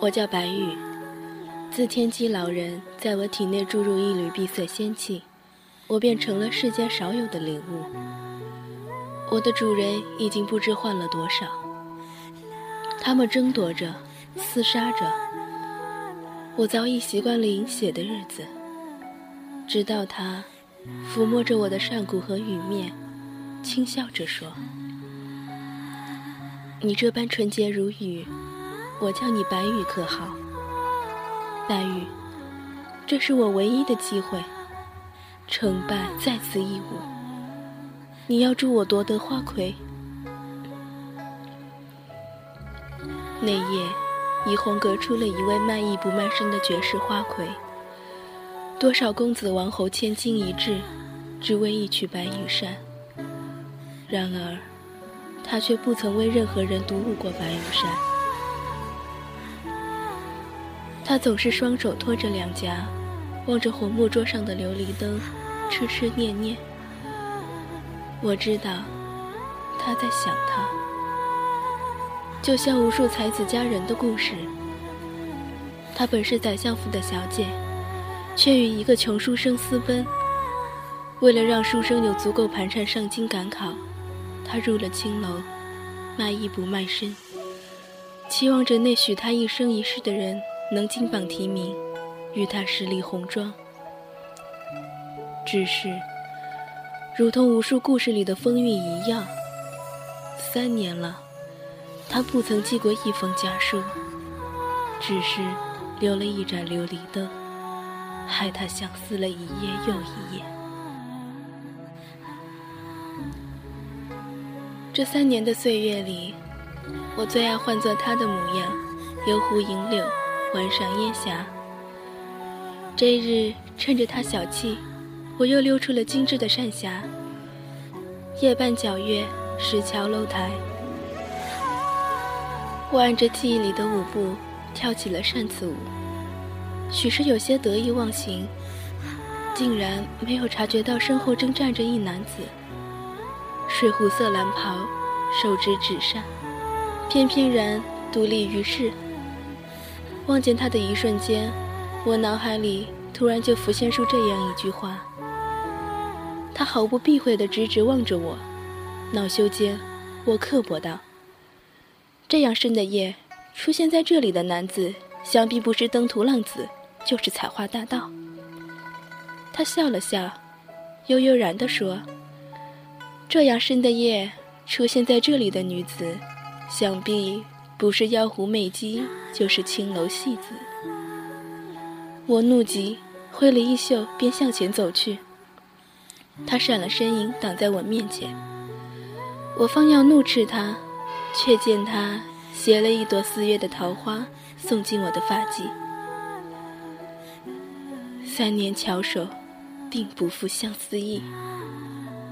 我叫白玉，自天机老人在我体内注入一缕碧色仙气，我便成了世间少有的灵物。我的主人已经不知换了多少，他们争夺着，厮杀着。我早已习惯了饮血的日子，直到他抚摸着我的上骨和羽面，轻笑着说：“你这般纯洁如玉。”我叫你白羽可好？白羽，这是我唯一的机会，成败在此一舞。你要助我夺得花魁。那夜，怡红阁出了一位卖艺不卖身的绝世花魁。多少公子王侯千金一掷，只为一曲白羽扇。然而，他却不曾为任何人独舞过白羽扇。他总是双手托着两颊，望着红木桌上的琉璃灯，痴痴念念。我知道，他在想他，就像无数才子佳人的故事。她本是宰相府的小姐，却与一个穷书生私奔。为了让书生有足够盘缠上京赶考，她入了青楼，卖艺不卖身，期望着那许她一生一世的人。能金榜题名，与他十里红妆。只是，如同无数故事里的风韵一样，三年了，他不曾寄过一封家书，只是留了一盏琉璃灯，害他相思了一夜又一夜。这三年的岁月里，我最爱换作他的模样，游湖饮柳。晚上烟霞，这日趁着他小憩，我又溜出了精致的扇匣。夜半皎月，石桥楼台，我按着记忆里的舞步跳起了扇子舞，许是有些得意忘形，竟然没有察觉到身后正站着一男子，水湖色蓝袍，手执纸扇，翩翩然独立于世。望见他的一瞬间，我脑海里突然就浮现出这样一句话。他毫不避讳地直直望着我，恼羞间，我刻薄道：“这样深的夜，出现在这里的男子，想必不是登徒浪子，就是采花大盗。”他笑了笑，悠悠然地说：“这样深的夜，出现在这里的女子，想必……”不是妖狐媚姬，就是青楼戏子。我怒极，挥了衣袖，便向前走去。他闪了身影，挡在我面前。我方要怒斥他，却见他携了一朵四月的桃花送进我的发髻。三年巧手，定不负相思意。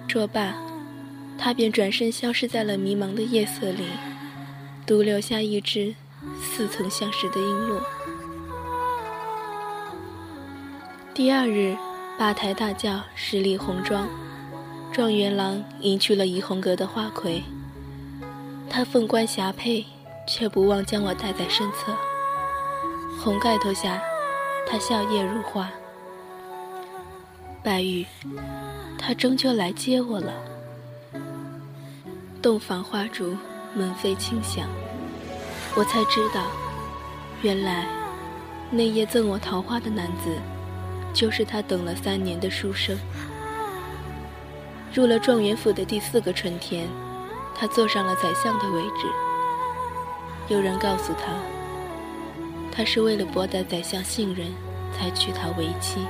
说罢，他便转身消失在了迷茫的夜色里。独留下一只似曾相识的璎珞。第二日，八抬大轿，十里红妆，状元郎迎去了怡红阁的花魁。他凤冠霞帔，却不忘将我带在身侧。红盖头下，他笑靥如花。白玉，他终究来接我了。洞房花烛。门扉轻响，我才知道，原来那夜赠我桃花的男子，就是他等了三年的书生。入了状元府的第四个春天，他坐上了宰相的位置。有人告诉他，他是为了博得宰相信任，才娶她为妻。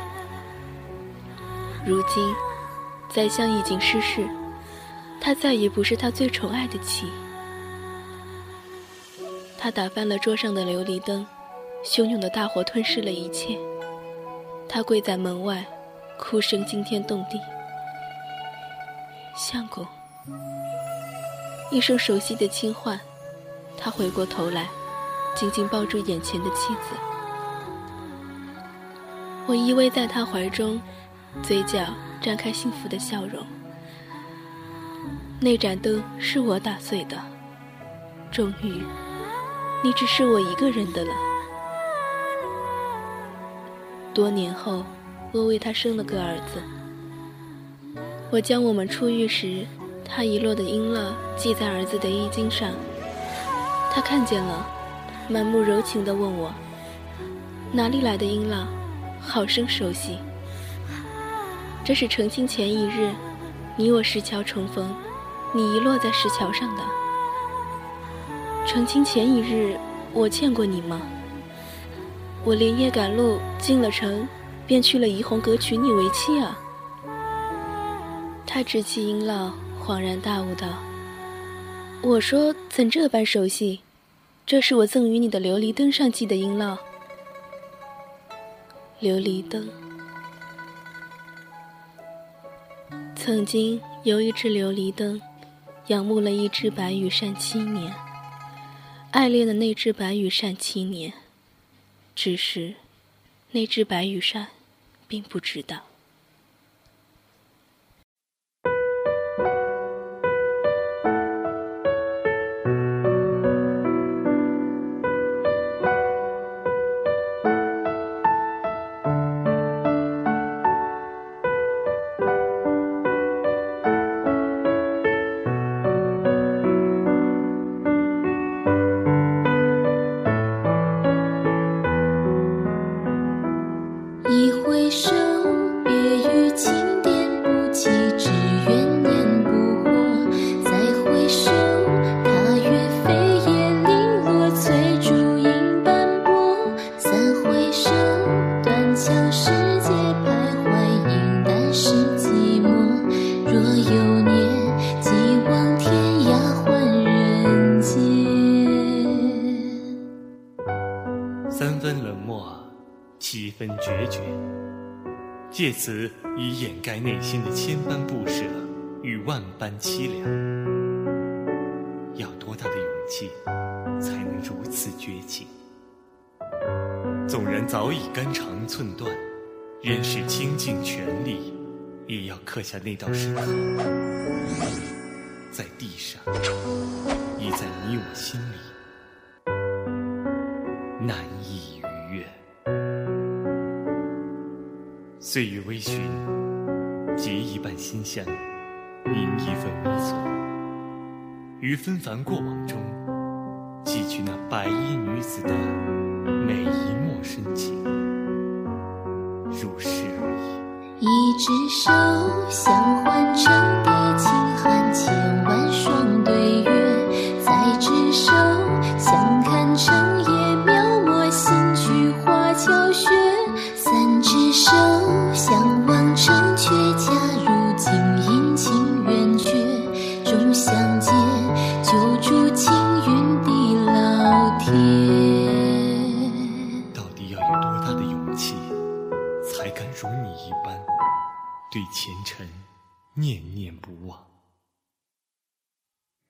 如今，宰相已经失势，她再也不是他最宠爱的妻。他打翻了桌上的琉璃灯，汹涌的大火吞噬了一切。他跪在门外，哭声惊天动地。相公，一声熟悉的轻唤，他回过头来，紧紧抱住眼前的妻子。我依偎在他怀中，嘴角绽开幸福的笑容。那盏灯是我打碎的，终于，你只是我一个人的了。多年后，我为他生了个儿子。我将我们出狱时他遗落的璎珞系在儿子的衣襟上，他看见了，满目柔情地问我：“哪里来的璎珞？好生熟悉。”这是成亲前一日，你我石桥重逢，你遗落在石桥上的。成亲前一日，我见过你吗？我连夜赶路进了城，便去了怡红阁娶你为妻啊。他执起璎珞，恍然大悟道：“我说怎这般熟悉？这是我赠予你的琉璃灯上系的璎珞。琉璃灯，曾经有一只琉璃灯，仰慕了一只白羽扇七年，爱恋的那只白羽扇七年，只是那只白羽扇并不知道。”决借此以掩盖内心的千般不舍与万般凄凉。要多大的勇气，才能如此绝情？纵然早已肝肠寸断，仍是倾尽全力，也要刻下那道深刻，在地上，亦在你我心里，岁月微醺，结一半馨香，凝一份微错。于纷繁过往中，汲取那白衣女子的每一抹深情，如诗而已。一只手相换成叠轻寒，千万双对月，再执手相看成天。到底要有多大的勇气，才敢如你一般，对前尘念念不忘？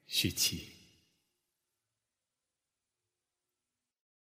雪琪。